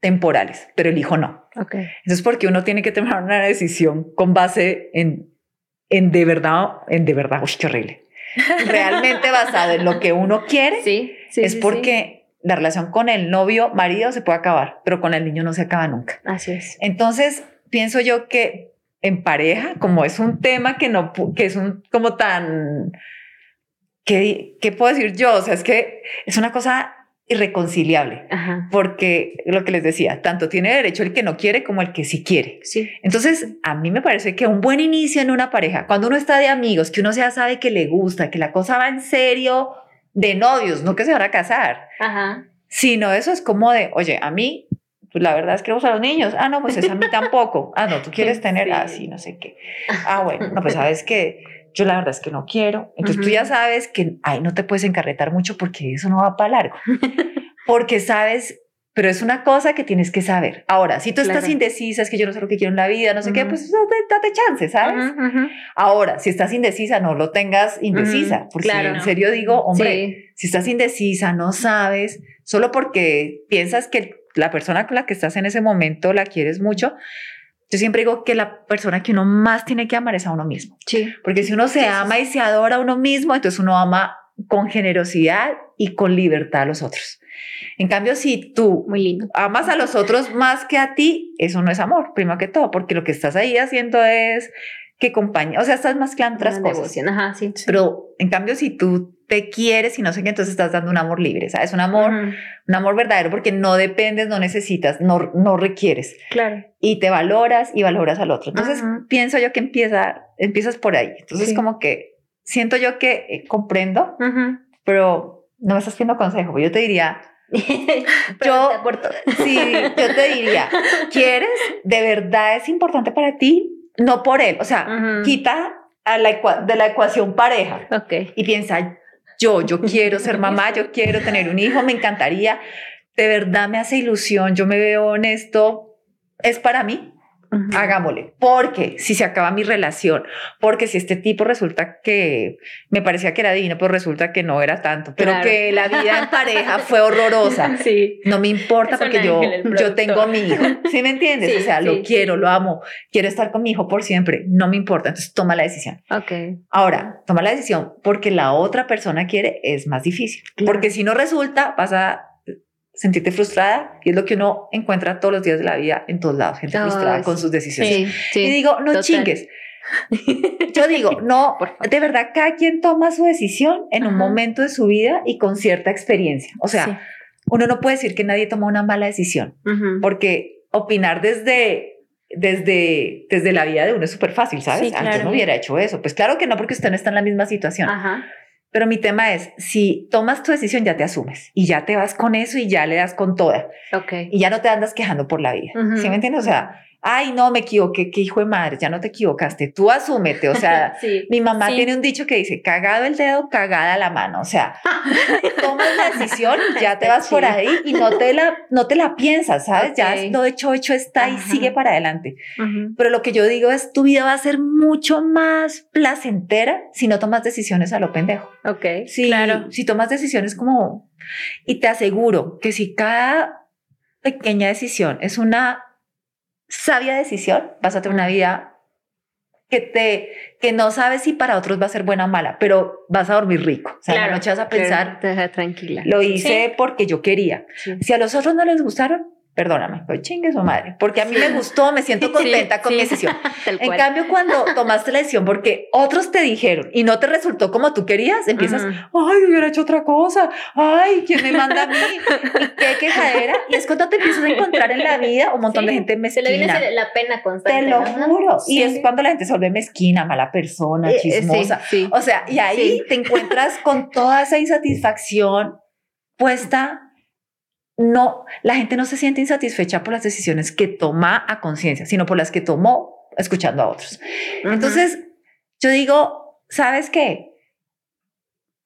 temporales, pero el hijo no. Okay. Entonces, porque uno tiene que tomar una decisión con base en, en de verdad, en de verdad, uy, qué horrible. Realmente basado en lo que uno quiere, sí, es porque la relación con el novio, marido se puede acabar, pero con el niño no se acaba nunca. Así es. Entonces, pienso yo que en pareja, como es un tema que no, que es un, como tan, ¿qué, ¿qué puedo decir yo? O sea, es que es una cosa irreconciliable, porque lo que les decía, tanto tiene derecho el que no quiere como el que sí quiere. Sí. Entonces, a mí me parece que un buen inicio en una pareja, cuando uno está de amigos, que uno ya sabe que le gusta, que la cosa va en serio, de novios, no que se van a casar, Ajá. sino eso es como de, oye, a mí, pues la verdad es que vamos a los niños, ah, no, pues es a mí tampoco, ah, no, tú quieres tener, así, no sé qué, ah, bueno, no, pues sabes que yo la verdad es que no quiero. Entonces tú ya sabes que ahí no te puedes encarretar mucho porque eso no va para largo. porque sabes, pero es una cosa que tienes que saber. Ahora, si tú estás indecisa, es que yo no sé lo que quiero en la vida, no sé qué, pues date, chance, ¿sabes? Ahora, si estás indecisa, no lo tengas indecisa, porque en serio digo, hombre, si estás indecisa, no sabes, solo porque piensas que la persona con la que estás en ese momento la quieres mucho, yo siempre digo que la persona que uno más tiene que amar es a uno mismo. Sí. Porque si uno se ama y se adora a uno mismo, entonces uno ama con generosidad y con libertad a los otros. En cambio, si tú Muy lindo. amas a los otros más que a ti, eso no es amor, primero que todo, porque lo que estás ahí haciendo es que compañía, o sea, estás mezclando otras cosas. Ajá, sí, Pero en cambio, si tú te quieres y no sé qué, entonces estás dando un amor libre, ¿sabes? Un amor, un amor verdadero porque no dependes, no necesitas, no, no requieres. Claro. Y te valoras y valoras al otro. Entonces, pienso yo que empieza, empiezas por ahí. Entonces, como que siento yo que eh, comprendo, pero no me estás pidiendo consejo. Yo te diría, yo, sí, yo te diría, ¿quieres? ¿De verdad es importante para ti? No por él, o sea, quita a la de la ecuación pareja okay. y piensa, yo, yo quiero ser mamá, yo quiero tener un hijo, me encantaría, de verdad me hace ilusión, yo me veo honesto, es para mí, hagámosle, porque si se acaba mi relación, porque si este tipo resulta que me parecía que era divino, pues resulta que no era tanto, pero que la vida en pareja fue horrorosa, sí. no me importa porque yo, yo tengo a mi hijo, ¿sí me entiendes? o sea, lo quiero, lo amo, quiero estar con mi hijo por siempre, no me importa, entonces toma la decisión. Ok. Ahora, toma la decisión porque la otra persona quiere, es más difícil, porque si no resulta, vas a sentirte frustrada y es lo que uno encuentra todos los días de la vida en todos lados, gente frustrada con sus decisiones. y digo, no chingues. Yo digo, no, de verdad, cada quien toma su decisión en un momento de su vida y con cierta experiencia. O sea, uno no puede decir que nadie toma una mala decisión, porque opinar desde desde, desde la vida de uno es súper fácil, ¿sabes? Sí, Antes no hubiera hecho eso. Pues claro que no, porque usted no está en la misma situación. Ajá. Pero mi tema es, si tomas tu decisión, ya te asumes y ya te vas con eso y ya le das con toda. Ok. Y ya no te andas quejando por la vida. ¿Sí me entiendes? O sea, ay, no, me equivoqué, qué hijo de madre, ya no te equivocaste, tú asúmete, o sea, mi mamá tiene un dicho que dice, cagado el dedo, cagada la mano, o sea, tomas la decisión, ya te vas por ahí y no te la, no te la piensas, ¿sabes? Ya lo hecho, hecho está y sigue para adelante. Pero lo que yo digo es, tu vida va a ser mucho más placentera si no tomas decisiones a lo pendejo. Ok, sí, claro. Si tomas decisiones como, y te aseguro que si cada pequeña decisión es una sabia decisión, vas a tener una vida que te que no sabes si para otros va a ser buena o mala, pero vas a dormir rico. O sea, la noche vas a pensar, te deja tranquila. Lo hice porque yo quería. Si a los otros no les gustaron, perdóname, pues chingue su madre, porque a mí me gustó, me siento contenta con mi decisión. en cambio, cuando tomaste la decisión porque otros te dijeron y no te resultó como tú querías, empiezas, ay, hubiera hecho otra cosa, ay, ¿quién me manda a mí? ¿Y qué quejadera? Y es cuando te empiezas a encontrar en la vida un montón de gente mezquina. Se le viene la pena constante. Te lo juro. Y es cuando la gente se vuelve mezquina, mala persona, eh, eh, chismosa. o sea, y ahí te encuentras con toda esa insatisfacción puesta no, la gente no se siente insatisfecha por las decisiones que toma a conciencia, sino por las que tomó escuchando a otros. Entonces, yo digo, ¿sabes qué?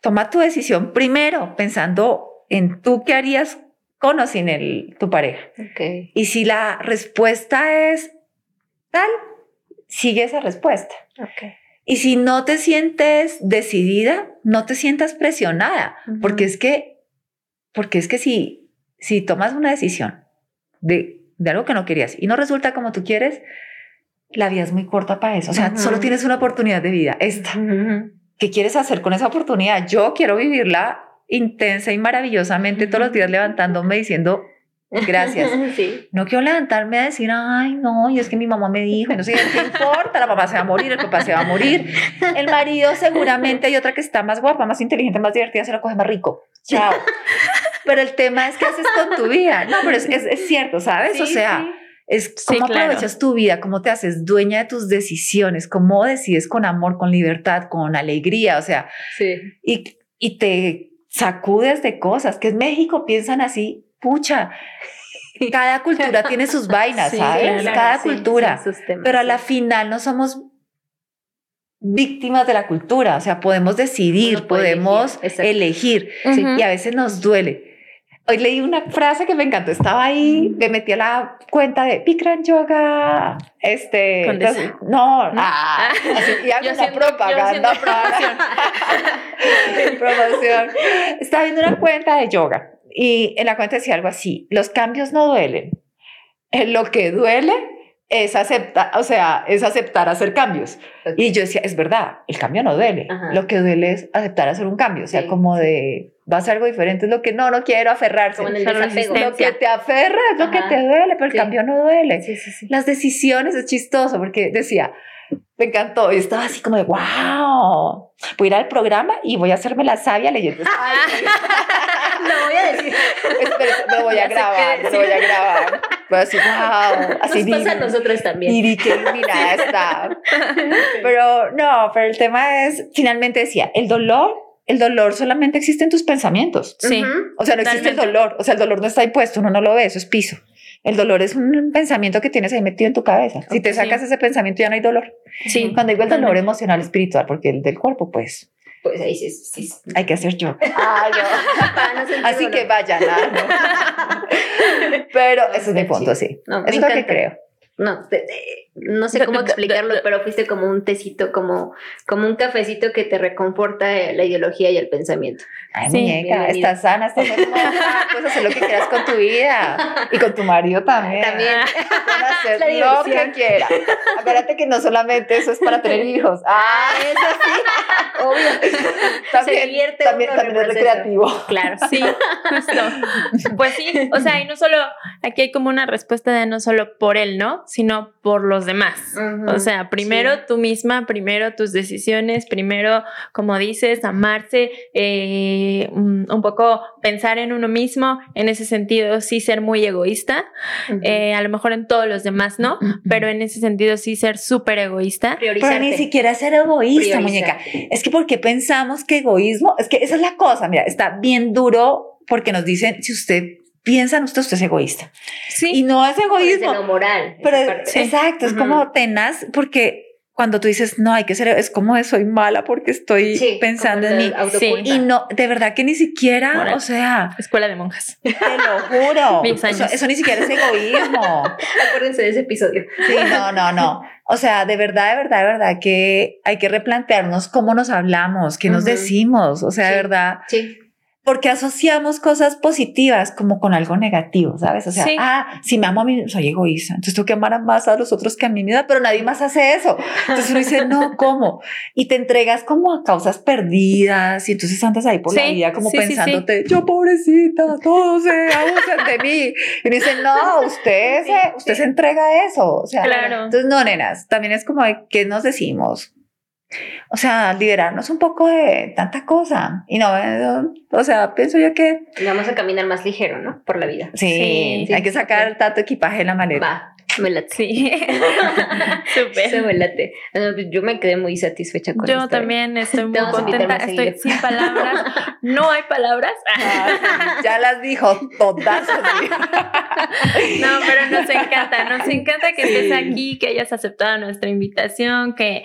toma tu decisión primero pensando en tú qué harías con o sin el, tu pareja. Okay. Y si la respuesta es tal, sigue esa respuesta. Okay. Y si no te sientes decidida, no te sientas presionada, porque es que, porque es que si, si tomas una decisión de, de algo que no querías y no resulta como tú quieres, la vida es muy corta para eso. O sea, solo tienes una oportunidad de vida, esta. ¿Qué quieres hacer con esa oportunidad? Yo quiero vivirla intensa y maravillosamente todos los días levantándome diciendo gracias. Sí. No quiero levantarme a decir, ay, no, y es que mi mamá me dijo, y no sé qué importa, la mamá se va a morir, el papá se va a morir, el marido seguramente hay otra que está más guapa, más inteligente, más divertida, se la coge más rico. Chao. Pero el tema es qué haces con tu vida. No, pero es, es, es cierto, ¿sabes? o sea, sí. es Sí, cómo claro. aprovechas tu vida, cómo te haces dueña de tus decisiones, cómo decides con amor, con libertad, con alegría, o sea, y, y te sacudes de cosas, que en México piensan así, pucha, cada cultura tiene sus vainas, Sí, ¿sabes? claro, cada sí, cultura, sí, sus temas, pero a la final no somos víctimas de la cultura, o sea, podemos decidir, podemos elegir, y a veces nos duele. Hoy leí una frase que me encantó, estaba ahí, me metí a la cuenta de Bikram Yoga, este, entonces, no, ¿No? ah, así, y hago Yo una propaganda promoción. promoción. Estaba viendo una cuenta de yoga y en la cuenta decía algo así, los cambios no duelen, lo que duele es aceptar, o sea, es aceptar hacer cambios. Ok. Y yo decía, es verdad, el cambio no duele, Ajá. lo que duele es aceptar hacer un cambio, o sea, Sí, como de, va a ser algo diferente, es lo que no, no quiero aferrarse. Como en el Pero Lo que te aferra es lo que Ajá. te duele, pero el Sí. cambio no duele. Sí, sí, sí. Las decisiones es chistoso porque decía, me encantó y estaba así como de, wow, voy a ir al programa y voy a hacerme la sabia leyendo. Lo voy a decir. Espera, me voy a grabar, me voy a grabar. Voy a decir, wow, así Nos pasa a nosotros también. Vivi, qué iluminada está. Pero no, pero el tema es, finalmente decía, el dolor, el dolor solamente existe en tus pensamientos. Sí. O sea, no existe el dolor. O sea, el dolor no está ahí puesto, uno no lo ve, eso es piso. El dolor es un pensamiento que tienes ahí metido en tu cabeza. Si te sacas ese pensamiento ya no hay dolor. Sí. Cuando digo el dolor totalmente. emocional, espiritual, porque el del cuerpo, pues, Pues ahí sí, sí. sí. hay que hacer yo. Ah, no. No Así dolor. que vayan. ¿ah? ¿no? Pero ese es mi punto, sí. Eso es lo que creo. No, te- te- no sé cómo explicarlo, pero fuiste como un tecito, como, como un cafecito que te reconforta eh, la ideología y el pensamiento. Ay, Sí, muñeca, estás sana, estás hermosa. Puedes hacer lo que quieras con tu vida. Y con tu marido también. También. Puedes hacer La lo diversión. que quieras. Acuérdate que no solamente eso es para tener hijos. Ah, Ah, eso sí, obvio. Se también, divierte también, es recreativo. Claro. Sí, justo. Pues sí, o sea, y no solo, aquí hay como una respuesta de no solo por él, ¿no? Sino por los demás. Ujú, O sea, primero sí. tú misma, primero tus decisiones, primero, como dices, amarse, eh, un, un poco pensar en uno mismo, en ese sentido sí ser muy egoísta, Ujú. eh, a lo mejor en todos los demás, ¿no? Pero en ese sentido sí ser súper egoísta. Pero ni siquiera ser egoísta, muñeca. Es que porque pensamos que egoísmo, es que esa es la cosa, mira, está bien duro porque nos dicen, si usted piensa en usted, usted es egoísta. Sí. Y no es egoísmo. lo moral. Pero. Sí. exacto, es Ujú. como tenaz porque cuando tú dices, no, hay que ser, es como soy mala porque estoy Sí, pensando en mí. autoculpa. Y no, de verdad que ni siquiera, Moral. o sea, Escuela de monjas. te lo juro. Mis años. Eso, eso ni siquiera es egoísmo. Acuérdense de ese episodio. Sí, no, no, no. O sea, de verdad, de verdad, de verdad que hay que replantearnos cómo nos hablamos, qué nos decimos. O sea, de Sí. verdad, Sí. Porque asociamos cosas positivas como con algo negativo, ¿sabes? O sea, Sí. ah, si me amo a mí, soy egoísta, entonces tengo que amar más a los otros que a mí misma, pero nadie más hace eso. Entonces uno dice, no, ¿cómo? Y te entregas como a causas perdidas y entonces andas ahí por la Sí, vida como sí, pensándote, yo pobrecita, todos se abusan de mí. Y uno dice, no, usted, se, usted se entrega a eso. O sea, Claro. entonces no, nenas, también es como qué nos decimos. O sea, liberarnos un poco de tanta cosa. Y no, eh, o sea, pienso yo que Y Vamos a caminar más ligero, ¿no? Por la vida. sí, Sí, hay que sacar tanto equipaje en la maleta. Va, me late. Sí. Súper. Se me late. Ah, pues Yo me quedé muy satisfecha con Yo también estoy muy contenta. Estoy seguido. sin palabras. No hay palabras. Ah, ya las dijo todas. No, pero nos encanta, nos encanta que estés aquí, que hayas aceptado nuestra invitación, que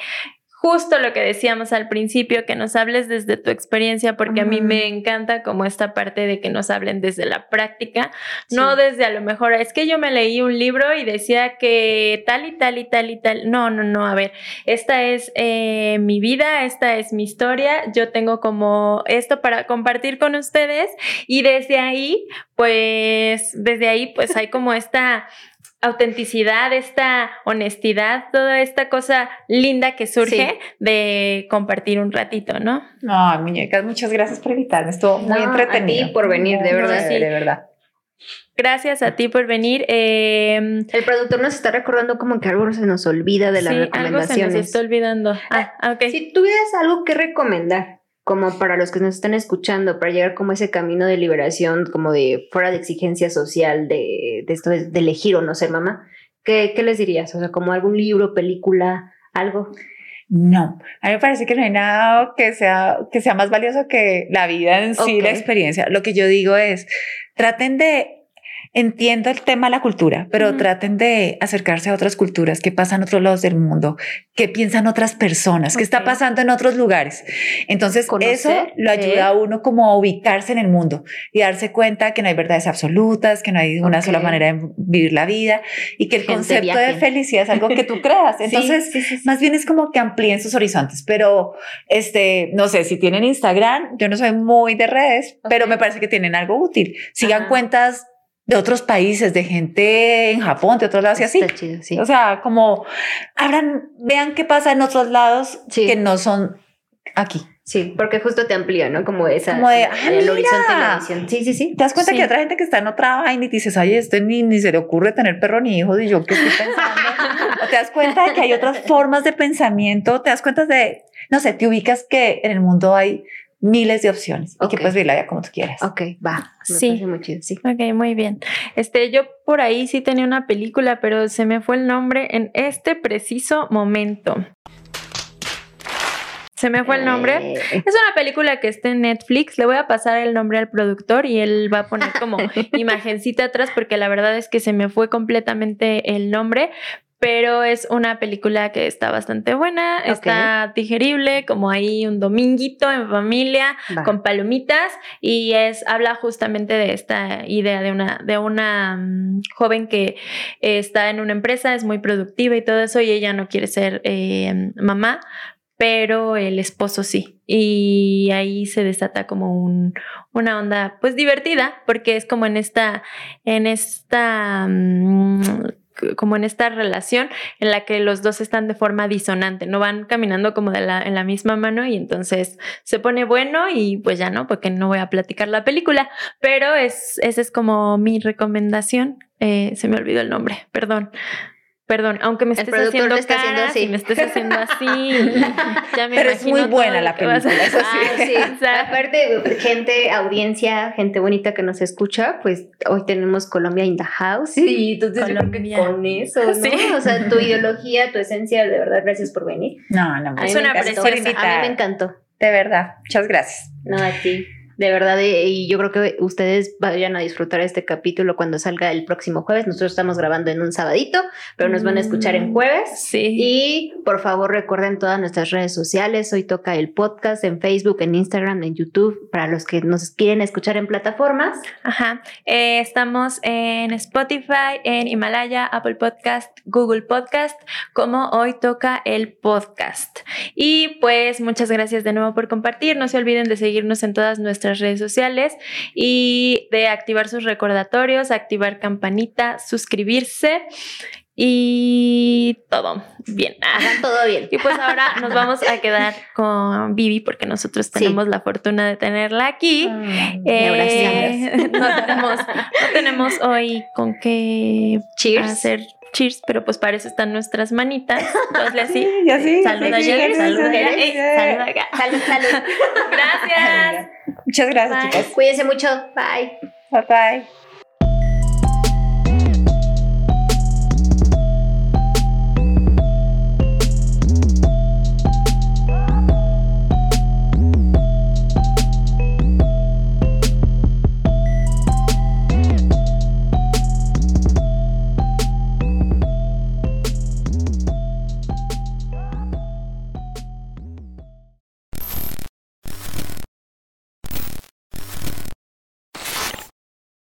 justo lo que decíamos al principio, que nos hables desde tu experiencia, porque a mí me encanta como esta parte de que nos hablen desde la práctica, no desde a lo mejor, es que yo me leí un libro y decía que tal y tal y tal y tal. No, no, no, a ver, esta es eh, mi vida, esta es mi historia, yo tengo como esto para compartir con ustedes y desde ahí, pues, desde ahí, pues hay como esta autenticidad, esta honestidad, toda esta cosa linda que surge de compartir un ratito, ¿no? No, muñecas, muchas gracias por invitarme, estuvo muy entretenido. A ti por venir, de verdad. sí. De verdad. Gracias a ti por venir. Em, el productor nos está recordando como que algo se nos olvida de las recomendaciones. Algo se nos está olvidando. Ah, okay. Si tuvieras algo que recomendar, como para los que nos están escuchando, para llegar como ese camino de liberación, como de fuera de exigencia social, de, de esto de, elegir o no ser mamá, ¿qué, ¿qué les dirías? O sea, como algún libro, película, algo. No, a mí me parece que no hay nada que sea, que sea más valioso que la vida en sí, la experiencia. Lo que yo digo es, traten de Entiendo el tema de la cultura, pero traten de acercarse a otras culturas, qué pasa en otros lados del mundo, qué piensan otras personas, qué está pasando en otros lugares. Entonces, eso lo ayuda a uno como a ubicarse en el mundo y darse cuenta que no hay verdades absolutas, que no hay una sola manera de vivir la vida y que el concepto de felicidad es algo que tú creas. Entonces, más bien es como que amplíen sus horizontes, pero este, no sé, si tienen Instagram, yo no soy muy de redes, pero me parece que tienen algo útil. Sigan cuentas de otros países, de gente en Japón, de otros lados y así. sí. O sea, como abran, vean qué pasa en otros lados que no son aquí. Sí, porque justo te amplía, ¿no? Como esa. Como de, ah, el horizonte de la visión. Sí, sí, sí. Te das cuenta que hay otra gente que está en otra vaina y dices, ay, este ni, ni se le ocurre tener perro ni hijos y yo qué estoy pensando. o te das cuenta de que hay otras formas de pensamiento, te das cuenta de, no sé, te ubicas que en el mundo hay miles de opciones y que puedes vivir la vida como tú quieras. Ok, va. sí. Muy chido, sí. Ok, muy bien. Este, yo por ahí sí tenía una película, pero se me fue el nombre en este preciso momento. Se me fue el nombre. Eh. Es una película que está en Netflix. Le voy a pasar el nombre al productor y él va a poner como imagencita atrás porque la verdad es que se me fue completamente el nombre pero es una película que está bastante buena, está digerible, como ahí un dominguito en familia, con palomitas, y es, habla justamente de esta idea de una, de una mm, joven que está en una empresa, es muy productiva y todo eso, y ella no quiere ser eh, mamá, pero el esposo sí. Y ahí se desata como un, una onda pues divertida, porque es como en esta, en esta mm, como en esta relación en la que los dos están de forma disonante, no van caminando como de la, en la misma mano y entonces se pone bueno y pues ya no, porque no voy a platicar la película, pero es, esa es como mi recomendación. Eh, se me olvidó el nombre, perdón. Perdón, aunque me estés haciendo está haciendo así. me estés haciendo así, ya me Pero es muy buena la película, eso sí. Ah, Aparte, gente, audiencia, gente bonita que nos escucha, pues hoy tenemos Colombia in the house y entonces Colombia. con eso, ¿no? O sea, tu ideología, tu esencia, de verdad, gracias por venir. No, no, es una preciosa. A mí me encantó. De verdad, muchas gracias. No, a ti de verdad, y yo creo que ustedes vayan a disfrutar este capítulo cuando salga el próximo jueves. Nosotros estamos grabando en un sabadito, pero nos van a escuchar en mm, jueves. Sí. Y por favor recuerden todas nuestras redes sociales. Hoy toca el podcast en Facebook, en Instagram, en YouTube, para los que nos quieren escuchar en plataformas. Ajá. Eh, estamos en Spotify, en Himalaya, Apple Podcast, Google Podcast, como hoy toca el podcast. Y pues muchas gracias de nuevo por compartir. No se olviden de seguirnos en todas nuestras redes sociales y de activar sus recordatorios, activar campanita, suscribirse y todo bien. todo bien. Y pues ahora nos vamos a quedar con Vivi porque nosotros tenemos la fortuna de tenerla aquí. Eh, no, tenemos, no tenemos hoy con qué hacer cheers, pero pues para eso están nuestras manitas. Entonces así. Y así. Salud allá, salud allá. Salud acá. Salud, salud. Gracias. Muchas gracias, chicas. Cuídense mucho. Bye. Bye bye.